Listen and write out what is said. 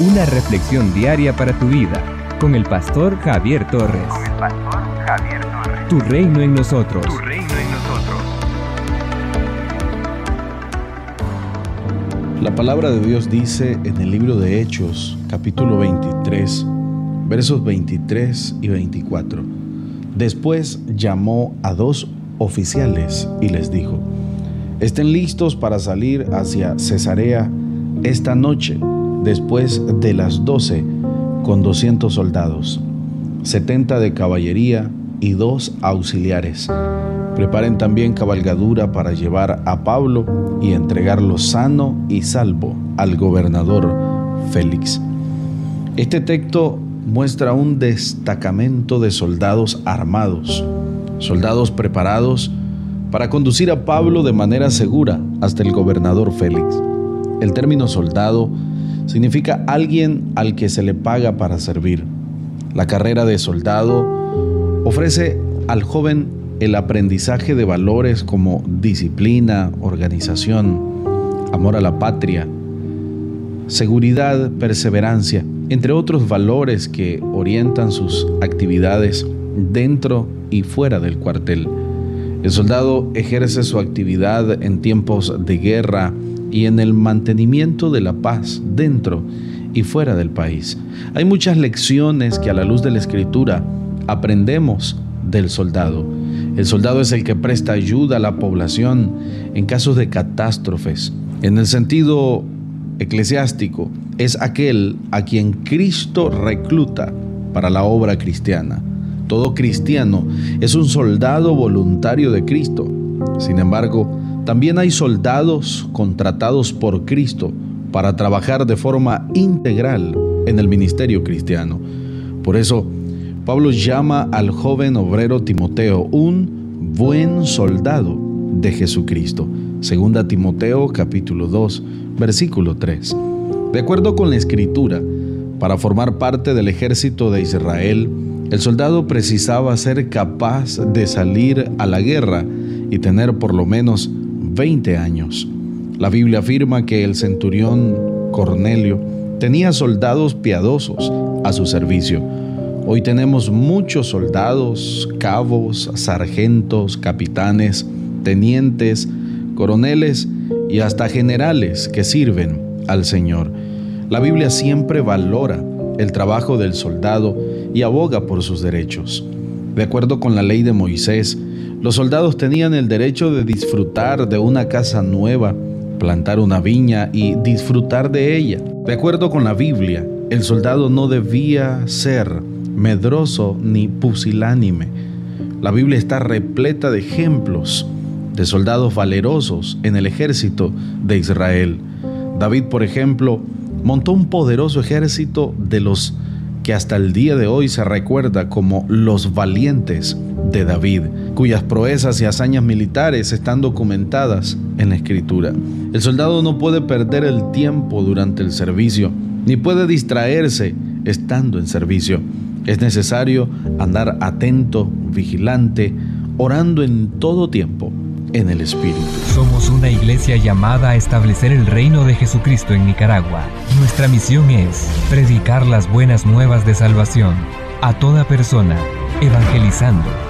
una reflexión diaria para tu vida con el pastor Javier Torres. Con el pastor Javier Torres. Tu reino en nosotros. Tu reino en nosotros. La palabra de Dios dice en el libro de Hechos, capítulo 23, versos 23 y 24. Después llamó a dos oficiales y les dijo, estén listos para salir hacia Cesarea esta noche, después de las 12, con 200 soldados, 70 de caballería y dos auxiliares. Preparen también cabalgadura para llevar a Pablo y entregarlo sano y salvo al gobernador Félix. Este texto muestra un destacamento de soldados armados, soldados preparados para conducir a Pablo de manera segura hasta el gobernador Félix. El término soldado significa alguien al que se le paga para servir. La carrera de soldado ofrece al joven el aprendizaje de valores como disciplina, organización, amor a la patria, seguridad, perseverancia, entre otros valores que orientan sus actividades dentro y fuera del cuartel. El soldado ejerce su actividad en tiempos de guerra, y en el mantenimiento de la paz dentro y fuera del país. Hay muchas lecciones que a la luz de la escritura aprendemos del soldado. El soldado es el que presta ayuda a la población en casos de catástrofes. En el sentido eclesiástico, es aquel a quien Cristo recluta para la obra cristiana. Todo cristiano es un soldado voluntario de Cristo. Sin embargo, también hay soldados contratados por Cristo para trabajar de forma integral en el ministerio cristiano. Por eso, Pablo llama al joven obrero Timoteo un buen soldado de Jesucristo. Segunda Timoteo capítulo 2, versículo 3. De acuerdo con la escritura, para formar parte del ejército de Israel, el soldado precisaba ser capaz de salir a la guerra y tener por lo menos 20 años. La Biblia afirma que el centurión Cornelio tenía soldados piadosos a su servicio. Hoy tenemos muchos soldados, cabos, sargentos, capitanes, tenientes, coroneles y hasta generales que sirven al Señor. La Biblia siempre valora el trabajo del soldado y aboga por sus derechos. De acuerdo con la ley de Moisés, los soldados tenían el derecho de disfrutar de una casa nueva, plantar una viña y disfrutar de ella. De acuerdo con la Biblia, el soldado no debía ser medroso ni pusilánime. La Biblia está repleta de ejemplos de soldados valerosos en el ejército de Israel. David, por ejemplo, montó un poderoso ejército de los que hasta el día de hoy se recuerda como los valientes de David, cuyas proezas y hazañas militares están documentadas en la escritura. El soldado no puede perder el tiempo durante el servicio, ni puede distraerse estando en servicio. Es necesario andar atento, vigilante, orando en todo tiempo en el Espíritu. Somos una iglesia llamada a establecer el reino de Jesucristo en Nicaragua. Nuestra misión es predicar las buenas nuevas de salvación a toda persona, evangelizando